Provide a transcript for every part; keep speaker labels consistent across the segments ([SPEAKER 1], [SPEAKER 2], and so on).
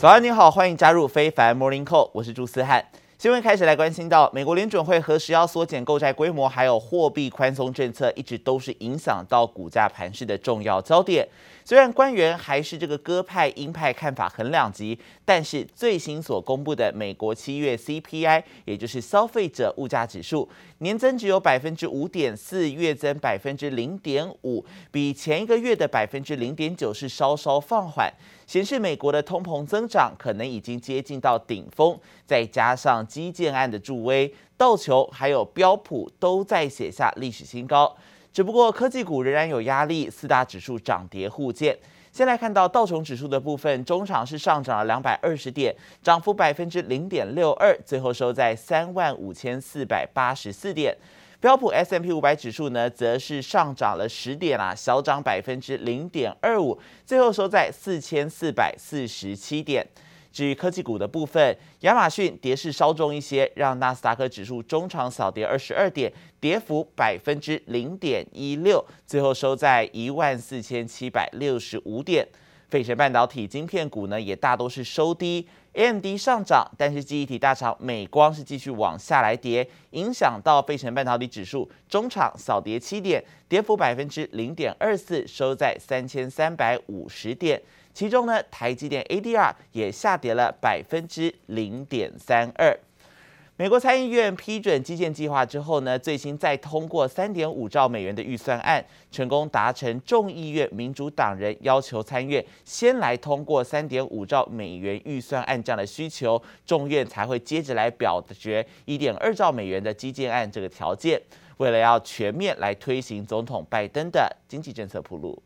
[SPEAKER 1] 早安，你好，欢迎加入非凡 Morning Call，我是朱思翰。新闻开始来关心到，美国联准会何时要缩减购债规模，还有货币宽松政策，一直都是影响到股价盘势的重要焦点。虽然官员还是这个鸽派鹰派看法很两极，但是最新所公布的美国七月 CPI，也就是消费者物价指数，年增只有百分之五点四，月增百分之零点五，比前一个月的百分之零点九是稍稍放缓，显示美国的通膨增长可能已经接近到顶峰。再加上基建案的助威，道琼还有标普都在写下历史新高。只不过科技股仍然有压力，四大指数涨跌互见。先来看到道琼指数的部分，中场是上涨了两百二十点，涨幅百分之零点六二，最后收在三万五千四百八十四点。标普 S M P 五百指数呢，则是上涨了十点啊，小涨百分之零点二五，最后收在四千四百四十七点。至于科技股的部分，亚马逊跌势稍重一些，让纳斯达克指数中场小跌二十二点，跌幅百分之零点一六，最后收在一万四千七百六十五点。费城半导体晶片股呢，也大都是收低，AMD 上涨，但是记忆体大厂美光是继续往下来跌，影响到费城半导体指数中场小跌七点，跌幅百分之零点二四，收在三千三百五十点。其中呢，台积电 ADR 也下跌了百分之零点三二。美国参议院批准基建计划之后呢，最新再通过三点五兆美元的预算案，成功达成众议院民主党人要求参院先来通过三点五兆美元预算案这样的需求，众院才会接着来表决一点二兆美元的基建案这个条件，为了要全面来推行总统拜登的经济政策铺路。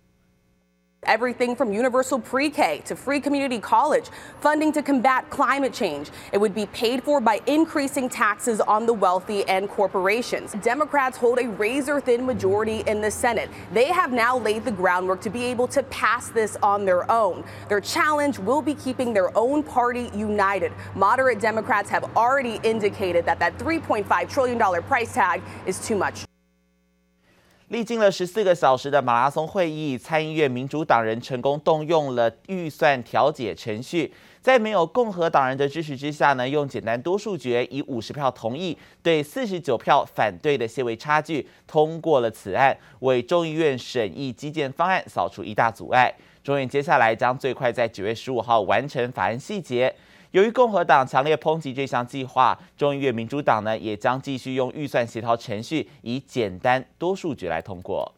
[SPEAKER 2] Everything from universal pre-K to free community college, funding to combat climate change. It would be paid for by increasing taxes on the wealthy and corporations. Democrats hold a razor-thin majority in the Senate. They have now laid the groundwork to be able to pass this on their own. Their challenge will be keeping their own party united. Moderate Democrats have already indicated that that $3.5 trillion price tag is too much.
[SPEAKER 1] 历经了十四个小时的马拉松会议，参议院民主党人成功动用了预算调解程序，在没有共和党人的支持之下呢，用简单多数决以五十票同意对四十九票反对的些微差距通过了此案，为众议院审议基建方案扫除一大阻碍。众院接下来将最快在九月十五号完成法案细节。由于共和党强烈抨击这项计划，众议院民主党呢也将继续用预算协调程序，以简单多数决来通过。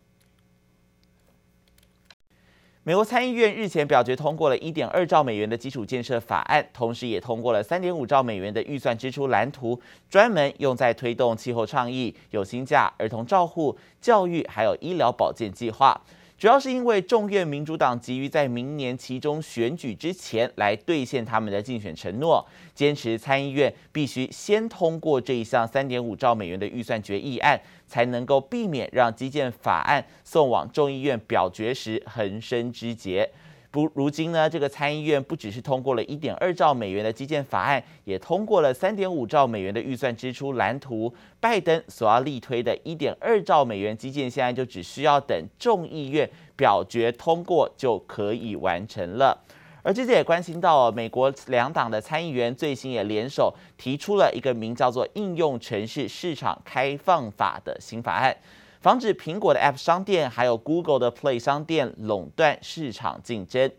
[SPEAKER 1] 美国参议院日前表决通过了一点二兆美元的基础建设法案，同时也通过了三点五兆美元的预算支出蓝图，专门用在推动气候倡议、有薪假、儿童照护、教育还有医疗保健计划。主要是因为众院民主党急于在明年其中选举之前来兑现他们的竞选承诺，坚持参议院必须先通过这一项三点五兆美元的预算决议案，才能够避免让基建法案送往众议院表决时横生枝节。不，如今呢，这个参议院不只是通过了一点二兆美元的基建法案，也通过了三点五兆美元的预算支出蓝图。拜登所要力推的一点二兆美元基建，现在就只需要等众议院表决通过就可以完成了。而这次也关心到美国两党的参议员最新也联手提出了一个名叫做《应用城市市场开放法》的新法案。防止苹果的 App 商店还有 Google 的 Play 商店垄断市场竞争。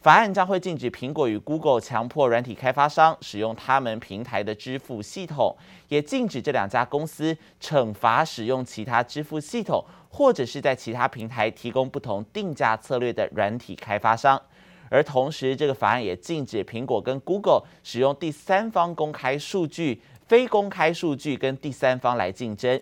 [SPEAKER 1] 法案将会禁止苹果与 Google 强迫软体开发商使用他们平台的支付系统，也禁止这两家公司惩罚使用其他支付系统或者是在其他平台提供不同定价策略的软体开发商。而同时，这个法案也禁止苹果跟 Google 使用第三方公开数据、非公开数据跟第三方来竞争。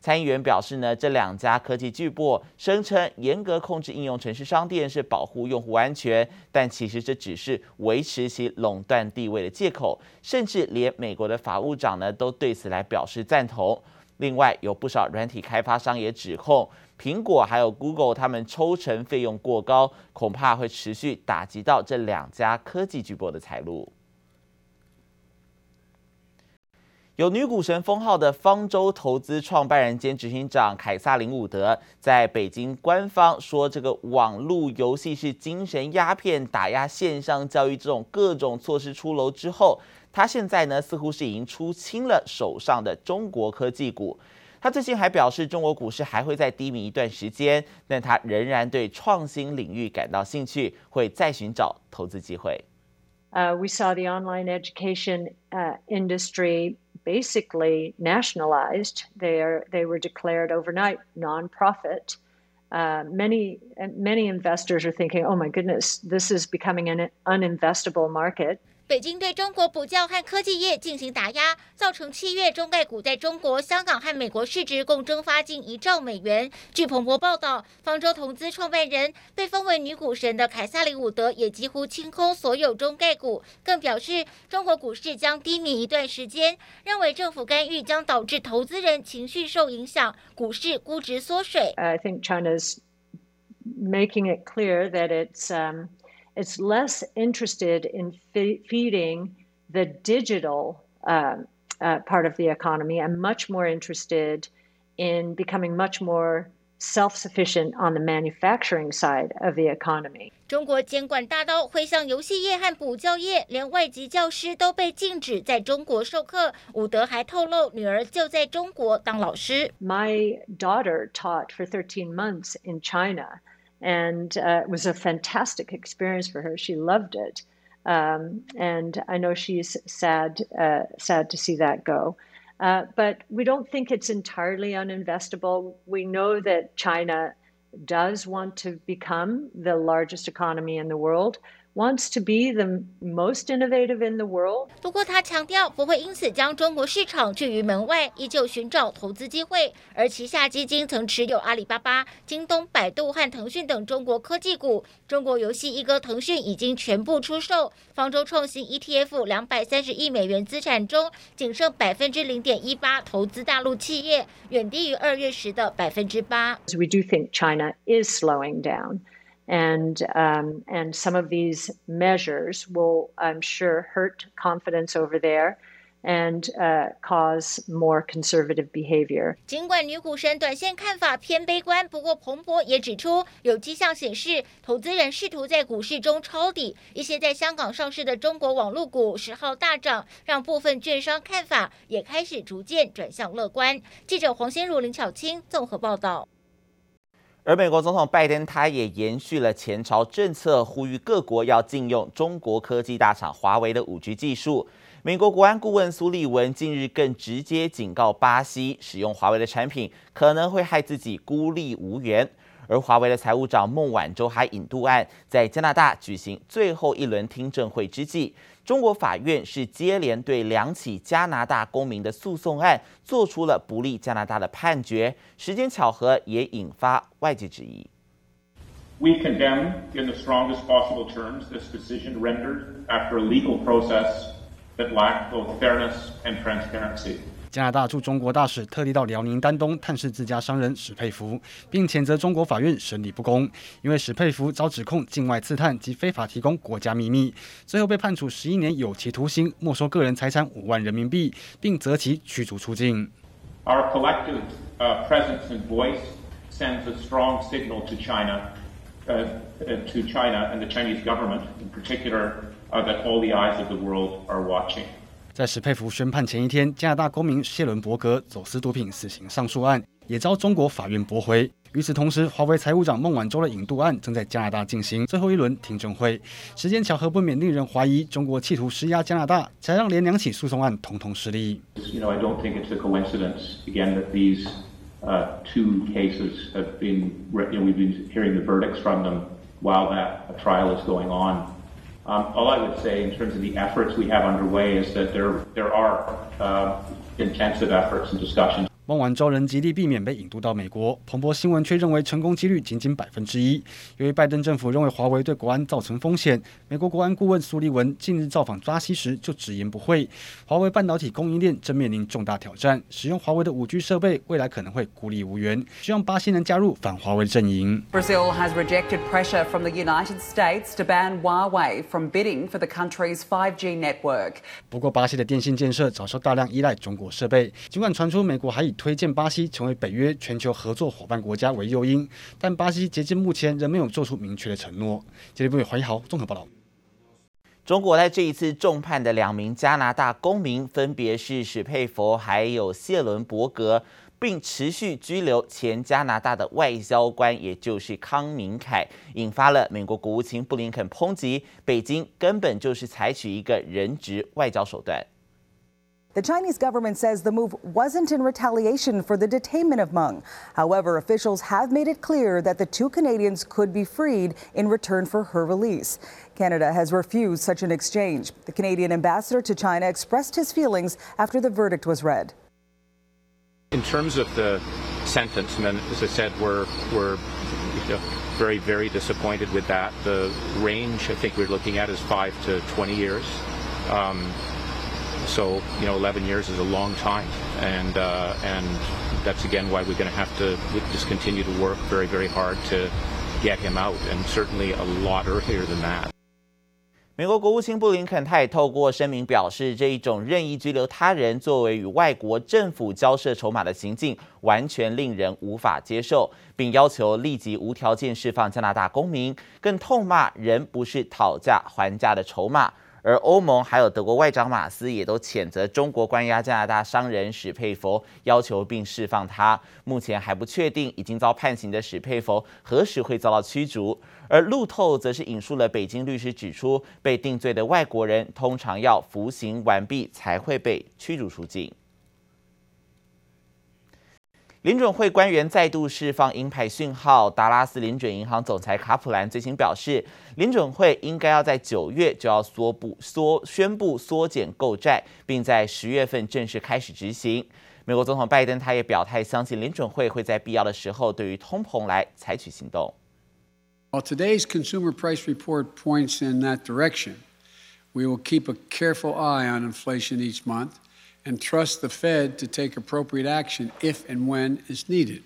[SPEAKER 1] 参议员表示呢，这两家科技巨擘声称严格控制应用程式商店是保护用户安全，但其实这只是维持其垄断地位的借口，甚至连美国的法务长呢都对此来表示赞同。另外，有不少软体开发商也指控苹果还有 Google 他们抽成费用过高，恐怕会持续打击到这两家科技巨擘的财路。有女股神封号的方舟投资创办人兼执行长凯撒林·伍德，在北京官方说这个网络游戏是精神鸦片、打压线上教育这种各种措施出炉之后，他现在呢似乎是已经出清了手上的中国科技股。他最近还表示，中国股市还会再低迷一段时间，但他仍然对创新领域感到兴趣，会再寻找投资机会。
[SPEAKER 3] Uh, we saw the online education industry. Basically nationalized. They are they were declared overnight nonprofit. Uh, many many investors are thinking, "Oh my goodness, this is becoming an uninvestable market."
[SPEAKER 4] 北京对中国补教和科技业进行打压，造成七月中概股在中国、香港和美国市值共蒸发近一兆美元。据彭博报道，方舟投资创办人被封为女股神的凯撒琳·伍德也几乎清空所有中概股，更表示中国股市将低迷一段时间，认为政府干预将导致投资人情绪受影响，股市估值缩水。
[SPEAKER 3] I think China's making it clear that it's um. It's less interested in feeding the digital uh, uh, part of the economy and much more interested in becoming much more self-sufficient on the manufacturing side of the economy.
[SPEAKER 4] 中国监管大刀挥向游戏业和补教业，连外籍教师都被禁止在中国授课。伍德还透露，女儿就在中国当老师。
[SPEAKER 3] My daughter taught for 13 months in China and uh, it was a fantastic experience for her. She loved it, um, and I know she's sad uh, sad to see that go. Uh, but we don't think it's entirely uninvestable. We know that China does want to become the largest economy in the world wants to be the most innovative in the world.
[SPEAKER 4] 不过他强调不会因此将中国市场拒于门外，依旧寻找投资机会。而旗下基金曾持有阿里巴巴、京东、百度和腾讯等中国科技股。中国游戏一哥腾讯已经全部出售。方舟创新 ETF 两百三十亿美元资产中，仅剩百分之零点一八投资大陆企业，远低于二月时的百分之八。
[SPEAKER 3] We do think China is slowing down. And um, and some of these measures will, I'm sure, hurt confidence over there and uh, cause more conservative behavior.
[SPEAKER 4] 尽管女股神短线看法偏悲观，不过彭博也指出，有迹象显示，投资人试图在股市中抄底。一些在香港上市的中国网络股十号大涨，让部分券商看法也开始逐渐转向乐观。记者黄先如、林巧清综合报道。
[SPEAKER 1] 而美国总统拜登他也延续了前朝政策，呼吁各国要禁用中国科技大厂华为的五 G 技术。美国国安顾问苏利文近日更直接警告巴西，使用华为的产品可能会害自己孤立无援。而华为的财务长孟晚舟还引渡案在加拿大举行最后一轮听证会之际，中国法院是接连对两起加拿大公民的诉讼案做出了不利加拿大的判决，时间巧合也引发外界质疑。
[SPEAKER 5] We condemn in the strongest possible terms this decision rendered after a legal process that lacked both fairness and transparency.
[SPEAKER 6] 加拿大驻中国大使特地到辽宁丹东探视自家商人史佩福，并谴责中国法院审理不公，因为史佩福遭指控境外刺探及非法提供国家秘密，最后被判处十一年有期徒刑，没收个人财产五万人民币，并责其驱逐出境。
[SPEAKER 5] Our collective presence and voice sends a strong signal to China, to China and the Chinese government in particular, that all the eyes of the world are watching.
[SPEAKER 6] 在史佩福宣判前一天，加拿大公民谢伦伯格走私毒品死刑上诉案也遭中国法院驳回。与此同时，华为财务长孟晚舟的引渡案正在加拿大进行最后一轮听证会。时间巧合不免令人怀疑，中国企图施压加拿大，才让连两起诉讼案统统失利。
[SPEAKER 5] You know, I don't think it's a coincidence again that these two cases have been, you know, we've been hearing the verdicts from them while that trial is going on. Um, all I would say in terms of the efforts we have underway is that there there are uh, intensive efforts and discussions.
[SPEAKER 6] 孟晚舟仍极力避免被引渡到美国。彭博新闻却认为成功几率仅仅百分之一。由于拜登政府认为华为对国安造成风险，美国国安顾问苏利文近日造访巴西时就直言不讳，华为半导体供应链正面临重大挑战，使用华为的五 G 设备未来可能会孤立无援。希望巴西能加入反华为阵营。
[SPEAKER 7] Brazil has rejected pressure from the United States to ban Huawei from bidding for the country's 5G network.
[SPEAKER 6] 不过，巴西的电信建设早受大量依赖中国设备。尽管传出美国还以推荐巴西成为北约全球合作伙伴国家为诱因，但巴西截至目前仍没有做出明确的承诺。接力部黄一豪综合报道。
[SPEAKER 1] 中国在这一次重判的两名加拿大公民，分别是史佩弗还有谢伦伯格，并持续拘留前加拿大的外交官，也就是康明凯，引发了美国国务卿布林肯抨击北京根本就是采取一个人质外交手段。
[SPEAKER 8] The Chinese government says the move wasn't in retaliation for the detainment of Meng. However, officials have made it clear that the two Canadians could be freed in return for her release. Canada has refused such an exchange. The Canadian ambassador to China expressed his feelings after the verdict was read.
[SPEAKER 5] In terms of the sentence, as I said, we're, we're very, very disappointed with that. The range I think we're looking at is five to 20 years. Um, So, you know, 11 years is a long time, and uh, and that's again why we're going to have to just continue to work very, very hard to get him out, and certainly a lot earlier than that.
[SPEAKER 1] 美国国务卿布林肯他也透过声明表示，这一种任意拘留他人作为与外国政府交涉筹码的行径，完全令人无法接受，并要求立即无条件释放加拿大公民，更痛骂人不是讨价还价的筹码。而欧盟还有德国外长马斯也都谴责中国关押加拿大商人史佩佛，要求并释放他。目前还不确定已经遭判刑的史佩佛何时会遭到驱逐。而路透则是引述了北京律师指出，被定罪的外国人通常要服刑完毕才会被驱逐出境。林准会官员再度释放鹰派讯号。达拉斯林准银行总裁卡普兰最新表示，林准会应该要在九月就要缩布缩宣布缩减购债，并在十月份正式开始执行。美国总统拜登他也表态，相信林准会会在必要的时候对于通膨来采取行动。
[SPEAKER 9] Well, today's consumer price report points in that direction. We will keep a careful eye on inflation each month. And trust the Fed to take appropriate action if and when is needed.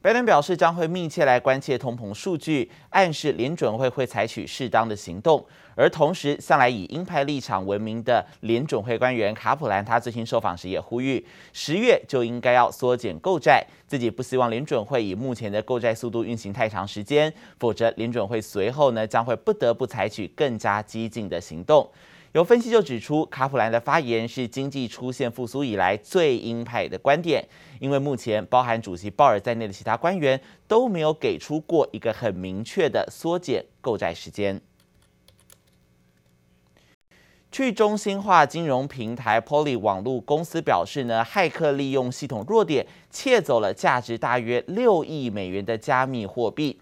[SPEAKER 1] 拜登表示将会密切来关切通膨数据，暗示联准会会采取适当的行动。而同时，向来以鹰派立场闻名的联准会官员卡普兰，他最新受访时也呼吁，十月就应该要缩减购债，自己不希望联准会以目前的购债速度运行太长时间，否则联准会随后呢将会不得不采取更加激进的行动。有分析就指出，卡普兰的发言是经济出现复苏以来最鹰派的观点，因为目前包含主席鲍尔在内的其他官员都没有给出过一个很明确的缩减购债时间。去中心化金融平台 Poly 网络公司表示呢，骇客利用系统弱点窃走了价值大约六亿美元的加密货币。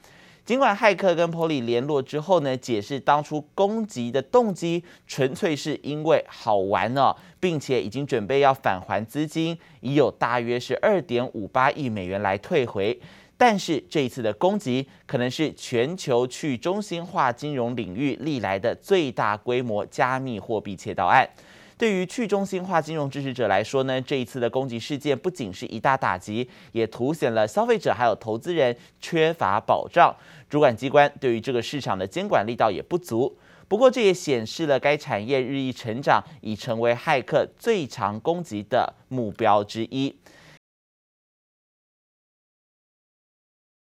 [SPEAKER 1] 尽管骇客跟 Poly 联络之后呢，解释当初攻击的动机纯粹是因为好玩哦，并且已经准备要返还资金，已有大约是二点五八亿美元来退回。但是这一次的攻击可能是全球去中心化金融领域历来的最大规模加密货币窃盗案。对于去中心化金融支持者来说呢，这一次的攻击事件不仅是一大打击，也凸显了消费者还有投资人缺乏保障。主管机关对于这个市场的监管力道也不足。不过，这也显示了该产业日益成长，已成为骇客最常攻击的目标之一。